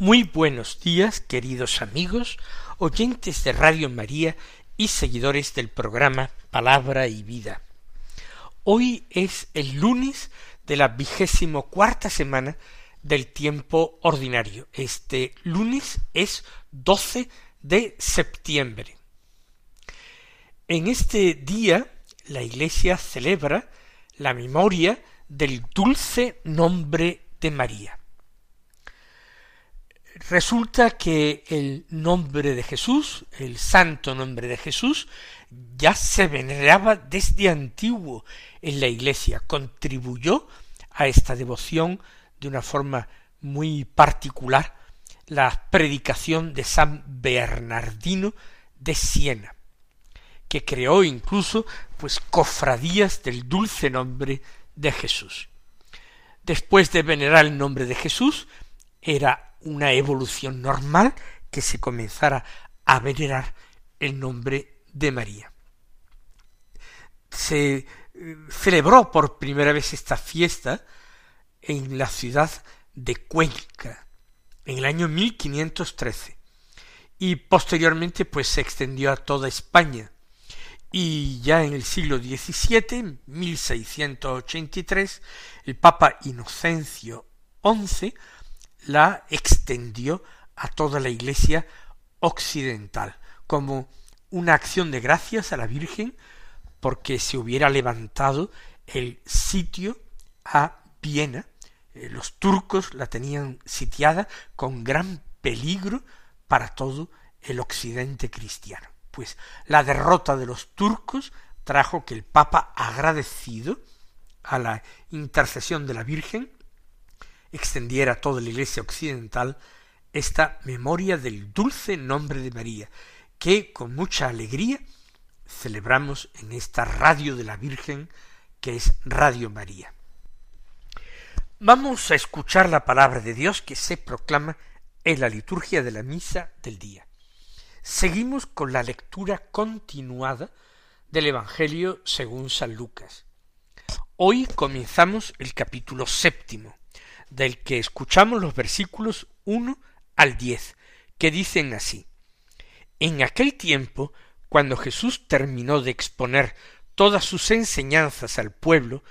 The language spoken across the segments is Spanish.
Muy buenos días, queridos amigos, oyentes de Radio María y seguidores del programa Palabra y Vida. Hoy es el lunes de la vigésimo cuarta semana del tiempo ordinario. Este lunes es 12 de septiembre. En este día la Iglesia celebra la memoria del dulce nombre de María. Resulta que el nombre de Jesús, el santo nombre de Jesús, ya se veneraba desde antiguo en la Iglesia, contribuyó a esta devoción de una forma muy particular la predicación de San Bernardino de Siena, que creó incluso pues cofradías del dulce nombre de Jesús. Después de venerar el nombre de Jesús, era una evolución normal que se comenzara a venerar el nombre de María. Se eh, celebró por primera vez esta fiesta en la ciudad de Cuenca en el año 1513 y posteriormente pues se extendió a toda España y ya en el siglo XVII, 1683, el Papa Inocencio XI la extendió a toda la Iglesia occidental, como una acción de gracias a la Virgen porque se hubiera levantado el sitio a Viena. Eh, los turcos la tenían sitiada con gran peligro para todo el occidente cristiano. Pues la derrota de los turcos trajo que el Papa, agradecido a la intercesión de la Virgen, extendiera a toda la Iglesia occidental esta memoria del dulce nombre de María, que con mucha alegría celebramos en esta radio de la Virgen que es Radio María. Vamos a escuchar la palabra de Dios que se proclama en la liturgia de la misa del día. Seguimos con la lectura continuada del Evangelio según San Lucas. Hoy comenzamos el capítulo séptimo, del que escuchamos los versículos uno al diez, que dicen así En aquel tiempo, cuando Jesús terminó de exponer todas sus enseñanzas al pueblo,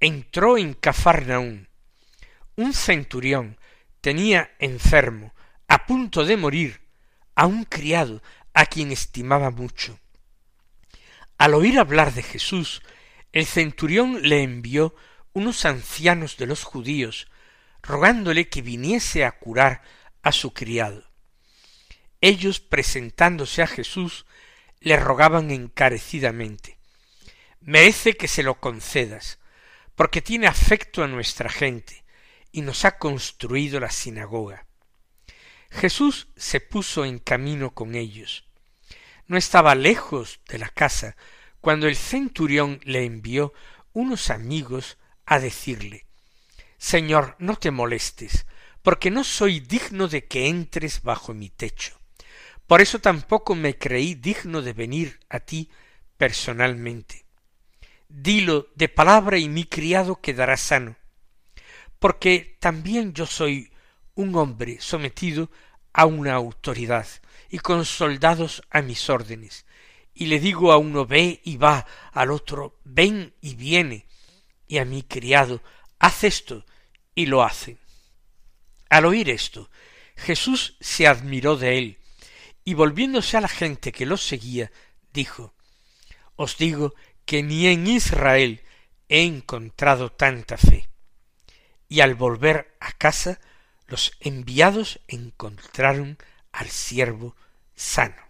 entró en Cafarnaún. Un centurión tenía enfermo, a punto de morir, a un criado a quien estimaba mucho. Al oír hablar de Jesús, el centurión le envió unos ancianos de los judíos rogándole que viniese a curar a su criado. Ellos, presentándose a Jesús, le rogaban encarecidamente Merece que se lo concedas, porque tiene afecto a nuestra gente, y nos ha construido la sinagoga. Jesús se puso en camino con ellos. No estaba lejos de la casa cuando el centurión le envió unos amigos a decirle Señor, no te molestes, porque no soy digno de que entres bajo mi techo. Por eso tampoco me creí digno de venir a ti personalmente. Dilo de palabra y mi criado quedará sano, porque también yo soy un hombre sometido a una autoridad y con soldados a mis órdenes, y le digo a uno ve y va, al otro ven y viene, y a mi criado haz esto, y lo hace. Al oír esto, Jesús se admiró de él, y volviéndose a la gente que lo seguía, dijo, Os digo que ni en Israel he encontrado tanta fe. Y al volver a casa, los enviados encontraron al siervo sano.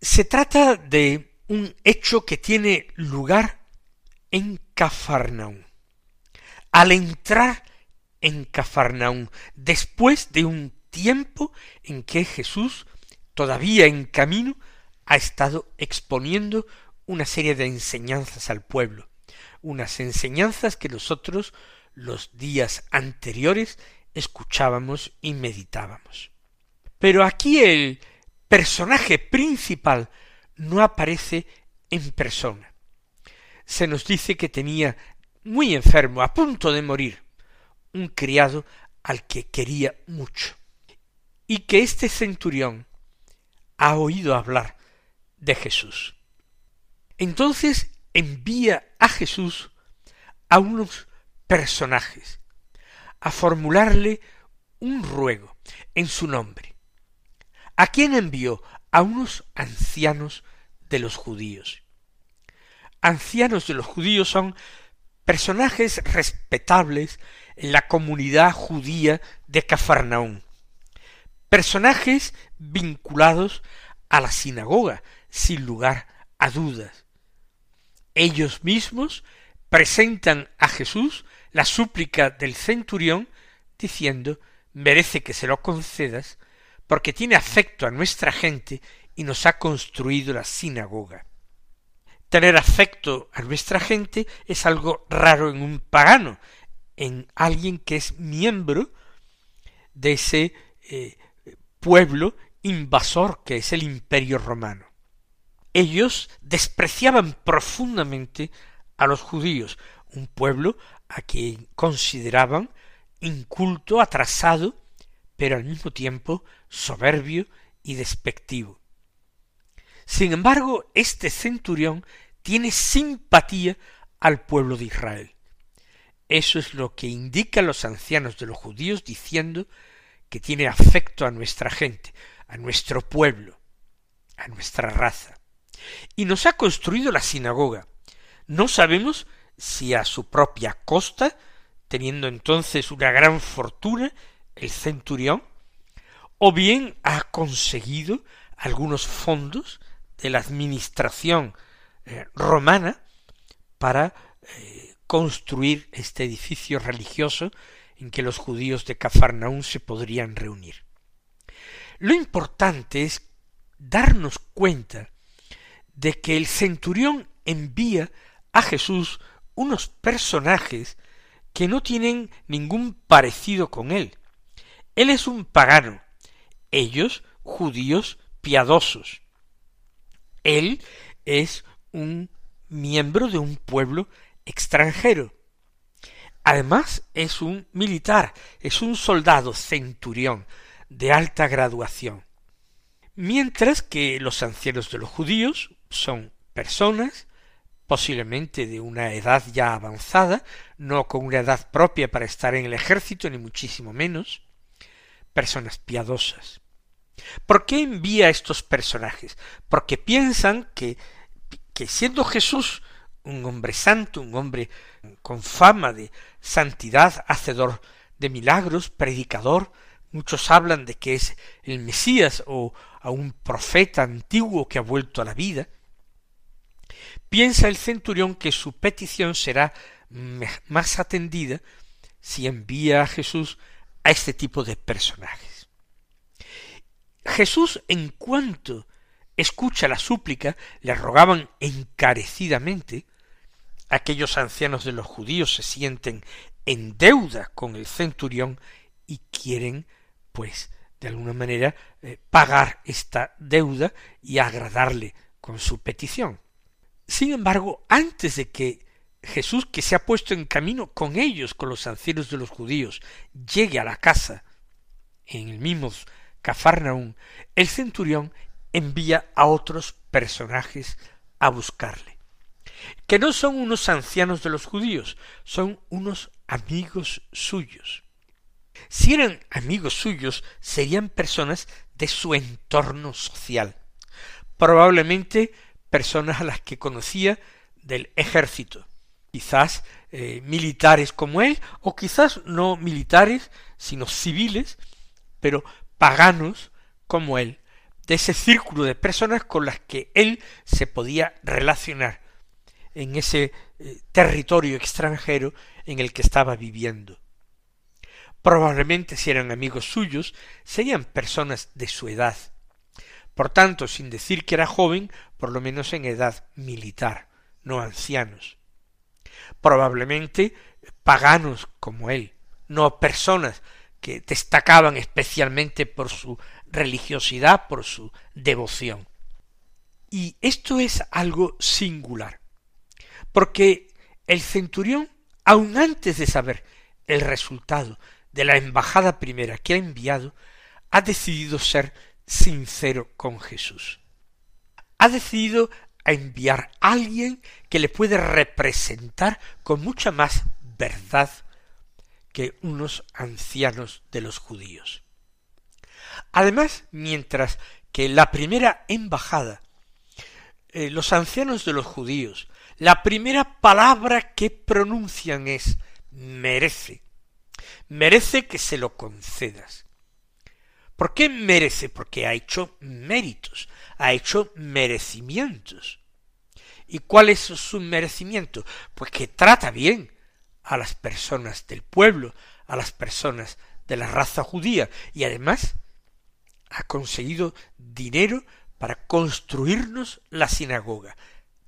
Se trata de un hecho que tiene lugar en al entrar en Cafarnaún, después de un tiempo en que Jesús, todavía en camino, ha estado exponiendo una serie de enseñanzas al pueblo, unas enseñanzas que nosotros los días anteriores escuchábamos y meditábamos. Pero aquí el personaje principal no aparece en persona. Se nos dice que tenía muy enfermo, a punto de morir, un criado al que quería mucho, y que este centurión ha oído hablar de Jesús. Entonces envía a Jesús a unos personajes, a formularle un ruego en su nombre. ¿A quién envió? A unos ancianos de los judíos. Ancianos de los judíos son personajes respetables en la comunidad judía de Cafarnaún, personajes vinculados a la sinagoga, sin lugar a dudas. Ellos mismos presentan a Jesús la súplica del centurión diciendo merece que se lo concedas porque tiene afecto a nuestra gente y nos ha construido la sinagoga. Tener afecto a nuestra gente es algo raro en un pagano, en alguien que es miembro de ese eh, pueblo invasor que es el imperio romano. Ellos despreciaban profundamente a los judíos, un pueblo a quien consideraban inculto, atrasado, pero al mismo tiempo soberbio y despectivo. Sin embargo, este centurión tiene simpatía al pueblo de Israel. Eso es lo que indican los ancianos de los judíos diciendo que tiene afecto a nuestra gente, a nuestro pueblo, a nuestra raza. Y nos ha construido la sinagoga. No sabemos si a su propia costa, teniendo entonces una gran fortuna, el centurión, o bien ha conseguido algunos fondos de la administración eh, romana para eh, construir este edificio religioso en que los judíos de Cafarnaún se podrían reunir. Lo importante es darnos cuenta de que el centurión envía a Jesús unos personajes que no tienen ningún parecido con él. Él es un pagano, ellos judíos piadosos. Él es un miembro de un pueblo extranjero. Además es un militar, es un soldado centurión de alta graduación. Mientras que los ancianos de los judíos son personas posiblemente de una edad ya avanzada, no con una edad propia para estar en el ejército, ni muchísimo menos, personas piadosas. ¿Por qué envía a estos personajes? Porque piensan que, que siendo Jesús un hombre santo, un hombre con fama de santidad, hacedor de milagros, predicador, muchos hablan de que es el Mesías o a un profeta antiguo que ha vuelto a la vida, piensa el centurión que su petición será más atendida si envía a Jesús a este tipo de personajes. Jesús, en cuanto escucha la súplica, le rogaban encarecidamente, aquellos ancianos de los judíos se sienten en deuda con el centurión y quieren, pues, de alguna manera, eh, pagar esta deuda y agradarle con su petición. Sin embargo, antes de que Jesús, que se ha puesto en camino con ellos, con los ancianos de los judíos, llegue a la casa, en el mismo Cafarnaún, el centurión envía a otros personajes a buscarle, que no son unos ancianos de los judíos, son unos amigos suyos. Si eran amigos suyos, serían personas de su entorno social, probablemente personas a las que conocía del ejército, quizás eh, militares como él, o quizás no militares, sino civiles, pero paganos como él, de ese círculo de personas con las que él se podía relacionar en ese eh, territorio extranjero en el que estaba viviendo. probablemente si eran amigos suyos, serían personas de su edad. Por tanto, sin decir que era joven, por lo menos en edad militar, no ancianos. Probablemente paganos como él, no personas que destacaban especialmente por su religiosidad, por su devoción. Y esto es algo singular, porque el centurión, aun antes de saber el resultado de la embajada primera que ha enviado, ha decidido ser sincero con Jesús. Ha decidido enviar a alguien que le puede representar con mucha más verdad que unos ancianos de los judíos. Además, mientras que la primera embajada, eh, los ancianos de los judíos, la primera palabra que pronuncian es merece, merece que se lo concedas. ¿Por qué merece? Porque ha hecho méritos, ha hecho merecimientos. ¿Y cuál es su merecimiento? Pues que trata bien a las personas del pueblo, a las personas de la raza judía, y además ha conseguido dinero para construirnos la sinagoga.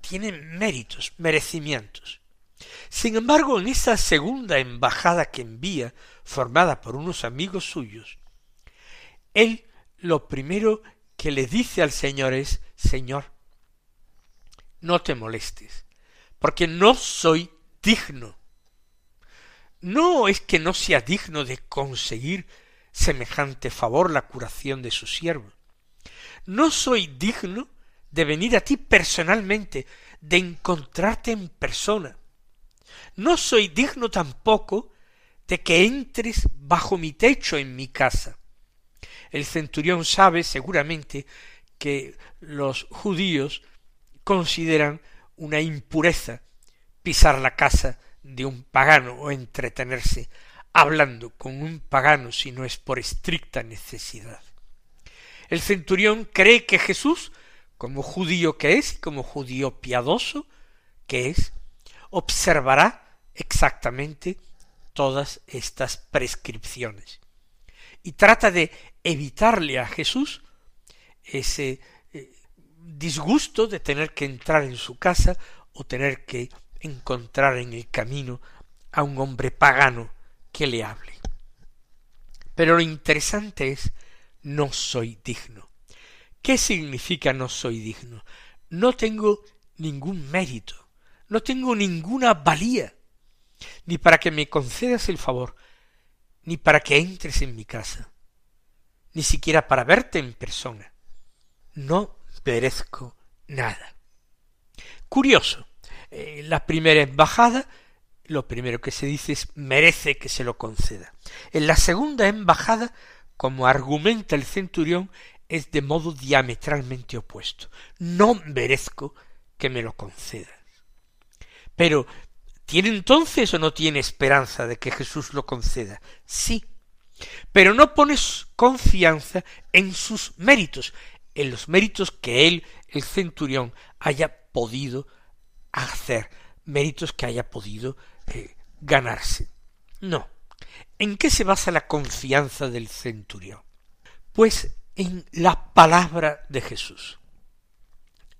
Tiene méritos, merecimientos. Sin embargo, en esa segunda embajada que envía, formada por unos amigos suyos, él lo primero que le dice al Señor es, Señor, no te molestes, porque no soy digno. No es que no sea digno de conseguir semejante favor la curación de su siervo. No soy digno de venir a ti personalmente, de encontrarte en persona. No soy digno tampoco de que entres bajo mi techo en mi casa. El centurión sabe seguramente que los judíos consideran una impureza pisar la casa de un pagano o entretenerse hablando con un pagano si no es por estricta necesidad. El centurión cree que Jesús, como judío que es, como judío piadoso que es, observará exactamente todas estas prescripciones y trata de evitarle a Jesús ese eh, disgusto de tener que entrar en su casa o tener que encontrar en el camino a un hombre pagano que le hable. Pero lo interesante es no soy digno. ¿Qué significa no soy digno? No tengo ningún mérito, no tengo ninguna valía, ni para que me concedas el favor, ni para que entres en mi casa, ni siquiera para verte en persona. No merezco nada. Curioso, eh, la primera embajada, lo primero que se dice es merece que se lo conceda. En la segunda embajada, como argumenta el centurión, es de modo diametralmente opuesto. No merezco que me lo concedas. Pero ¿Tiene entonces o no tiene esperanza de que Jesús lo conceda? Sí. Pero no pones confianza en sus méritos, en los méritos que él, el centurión, haya podido hacer, méritos que haya podido eh, ganarse. No. ¿En qué se basa la confianza del centurión? Pues en la palabra de Jesús.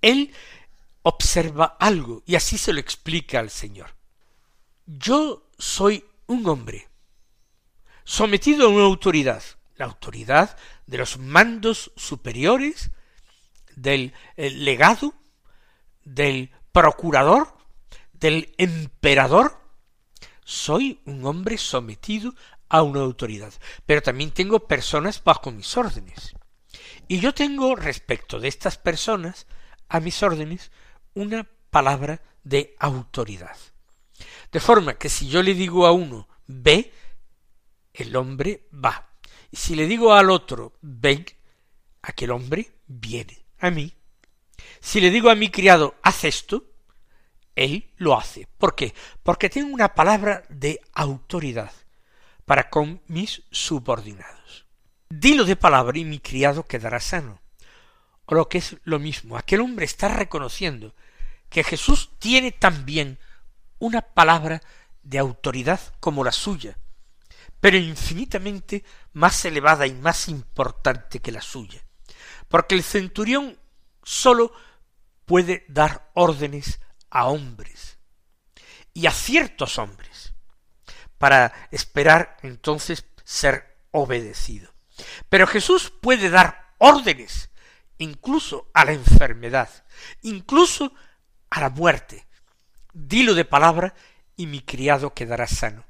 Él observa algo y así se lo explica al Señor. Yo soy un hombre sometido a una autoridad, la autoridad de los mandos superiores, del legado, del procurador, del emperador. Soy un hombre sometido a una autoridad, pero también tengo personas bajo mis órdenes. Y yo tengo respecto de estas personas, a mis órdenes, una palabra de autoridad. De forma que si yo le digo a uno ve, el hombre va. Y si le digo al otro ven, aquel hombre viene a mí. Si le digo a mi criado haz esto, él lo hace. ¿Por qué? Porque tengo una palabra de autoridad para con mis subordinados. Dilo de palabra y mi criado quedará sano. O lo que es lo mismo, aquel hombre está reconociendo que Jesús tiene también una palabra de autoridad como la suya, pero infinitamente más elevada y más importante que la suya, porque el centurión sólo puede dar órdenes a hombres, y a ciertos hombres, para esperar entonces ser obedecido. Pero Jesús puede dar órdenes incluso a la enfermedad, incluso a la muerte. Dilo de palabra y mi criado quedará sano.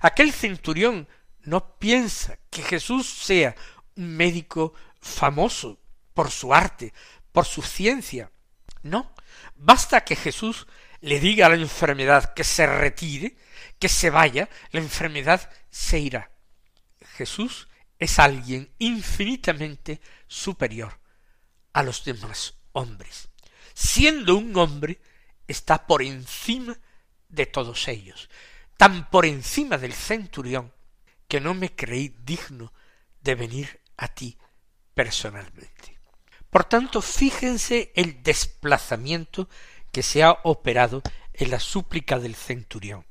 Aquel centurión no piensa que Jesús sea un médico famoso por su arte, por su ciencia. No, basta que Jesús le diga a la enfermedad que se retire, que se vaya, la enfermedad se irá. Jesús es alguien infinitamente superior a los demás hombres. Siendo un hombre, está por encima de todos ellos, tan por encima del centurión, que no me creí digno de venir a ti personalmente. Por tanto, fíjense el desplazamiento que se ha operado en la súplica del centurión,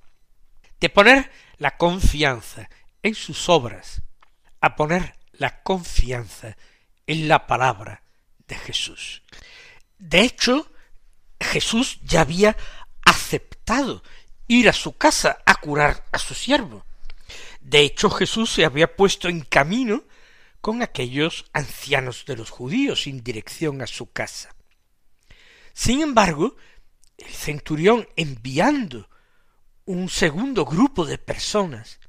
de poner la confianza en sus obras, a poner la confianza en la palabra de Jesús. De hecho, Jesús ya había aceptado ir a su casa a curar a su siervo. De hecho, Jesús se había puesto en camino con aquellos ancianos de los judíos sin dirección a su casa. Sin embargo, el centurión enviando un segundo grupo de personas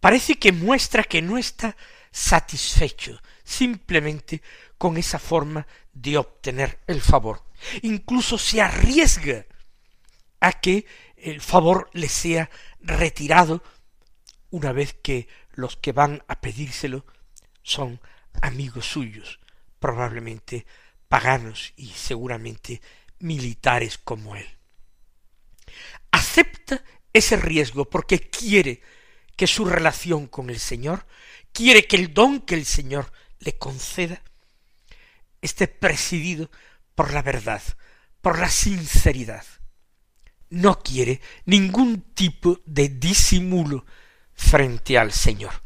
parece que muestra que no está satisfecho simplemente con esa forma de obtener el favor. Incluso se arriesga a que el favor le sea retirado una vez que los que van a pedírselo son amigos suyos, probablemente paganos y seguramente militares como él. Acepta ese riesgo porque quiere que su relación con el Señor, quiere que el don que el Señor le conceda, esté presidido por la verdad, por la sinceridad. No quiere ningún tipo de disimulo frente al Señor.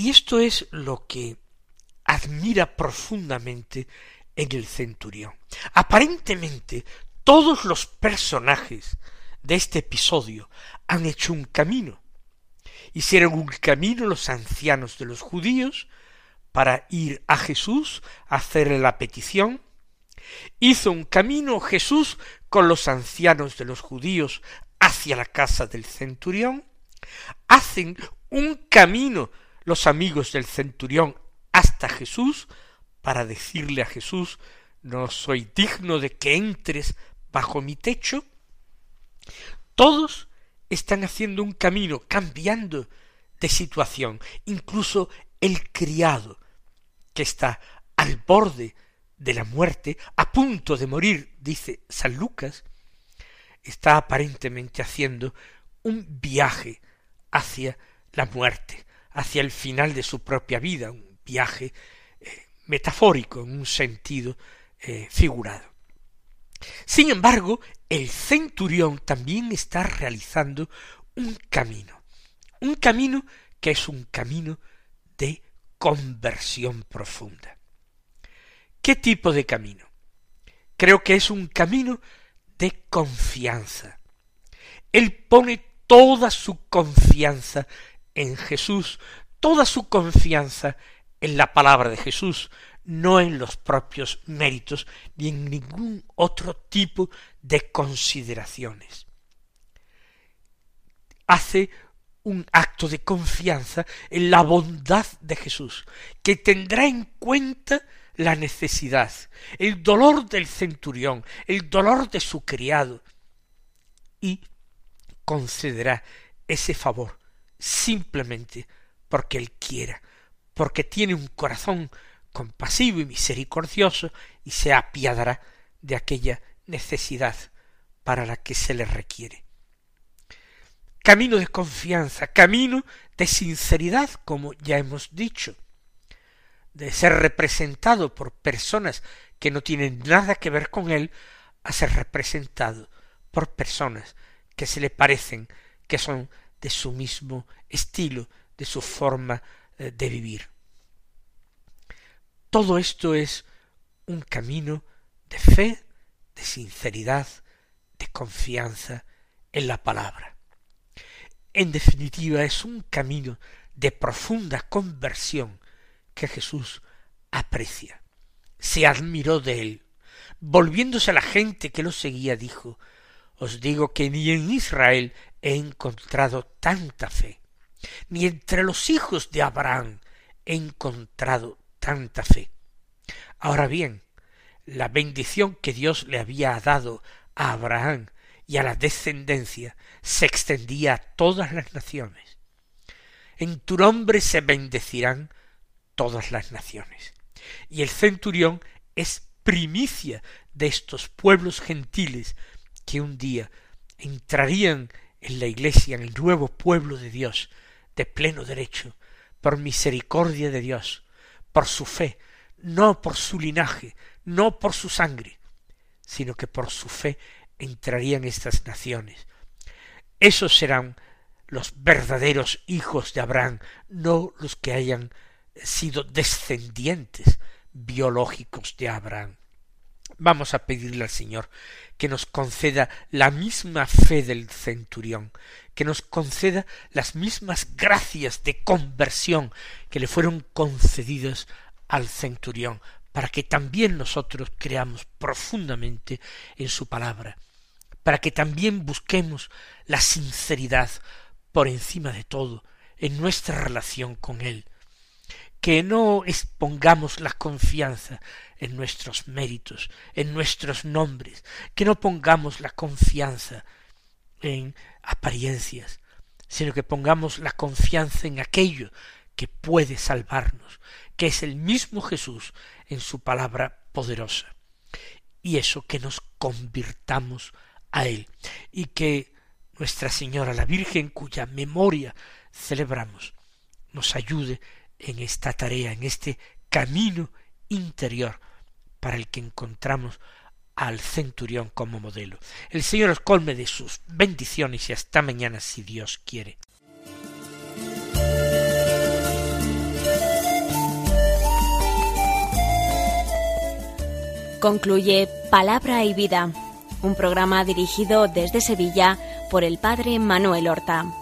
Y esto es lo que admira profundamente en el centurión. Aparentemente todos los personajes de este episodio han hecho un camino. Hicieron un camino los ancianos de los judíos para ir a Jesús a hacerle la petición. Hizo un camino Jesús con los ancianos de los judíos hacia la casa del centurión. Hacen un camino los amigos del centurión hasta Jesús para decirle a Jesús no soy digno de que entres bajo mi techo. Todos están haciendo un camino, cambiando de situación. Incluso el criado, que está al borde de la muerte, a punto de morir, dice San Lucas, está aparentemente haciendo un viaje hacia la muerte, hacia el final de su propia vida, un viaje eh, metafórico en un sentido eh, figurado. Sin embargo, el centurión también está realizando un camino, un camino que es un camino de conversión profunda. ¿Qué tipo de camino? Creo que es un camino de confianza. Él pone toda su confianza en Jesús, toda su confianza en la palabra de Jesús, no en los propios méritos ni en ningún otro tipo de consideraciones. Hace un acto de confianza en la bondad de Jesús, que tendrá en cuenta la necesidad, el dolor del centurión, el dolor de su criado, y concederá ese favor simplemente porque Él quiera, porque tiene un corazón compasivo y misericordioso y se apiadará de aquella necesidad para la que se le requiere. Camino de confianza, camino de sinceridad, como ya hemos dicho, de ser representado por personas que no tienen nada que ver con él, a ser representado por personas que se le parecen, que son de su mismo estilo, de su forma eh, de vivir. Todo esto es un camino de fe, de sinceridad, de confianza en la palabra. En definitiva, es un camino de profunda conversión que Jesús aprecia. Se admiró de él. Volviéndose a la gente que lo seguía, dijo Os digo que ni en Israel he encontrado tanta fe, ni entre los hijos de Abraham he encontrado tanta fe. Ahora bien, la bendición que Dios le había dado a Abraham y a la descendencia se extendía a todas las naciones. En tu nombre se bendecirán todas las naciones. Y el centurión es primicia de estos pueblos gentiles que un día entrarían en la iglesia, en el nuevo pueblo de Dios, de pleno derecho, por misericordia de Dios, por su fe, no por su linaje, no por su sangre, sino que por su fe entrarían estas naciones. Esos serán los verdaderos hijos de Abraham, no los que hayan sido descendientes biológicos de Abraham. Vamos a pedirle al Señor que nos conceda la misma fe del centurión, que nos conceda las mismas gracias de conversión que le fueron concedidas al centurión, para que también nosotros creamos profundamente en su palabra, para que también busquemos la sinceridad por encima de todo en nuestra relación con Él, que no expongamos la confianza en nuestros méritos, en nuestros nombres, que no pongamos la confianza en apariencias, sino que pongamos la confianza en aquello que puede salvarnos, que es el mismo Jesús en su palabra poderosa. Y eso que nos convirtamos a Él y que Nuestra Señora, la Virgen, cuya memoria celebramos, nos ayude en esta tarea, en este camino interior para el que encontramos al centurión como modelo. El Señor os colme de sus bendiciones y hasta mañana si Dios quiere. Concluye Palabra y Vida, un programa dirigido desde Sevilla por el Padre Manuel Horta.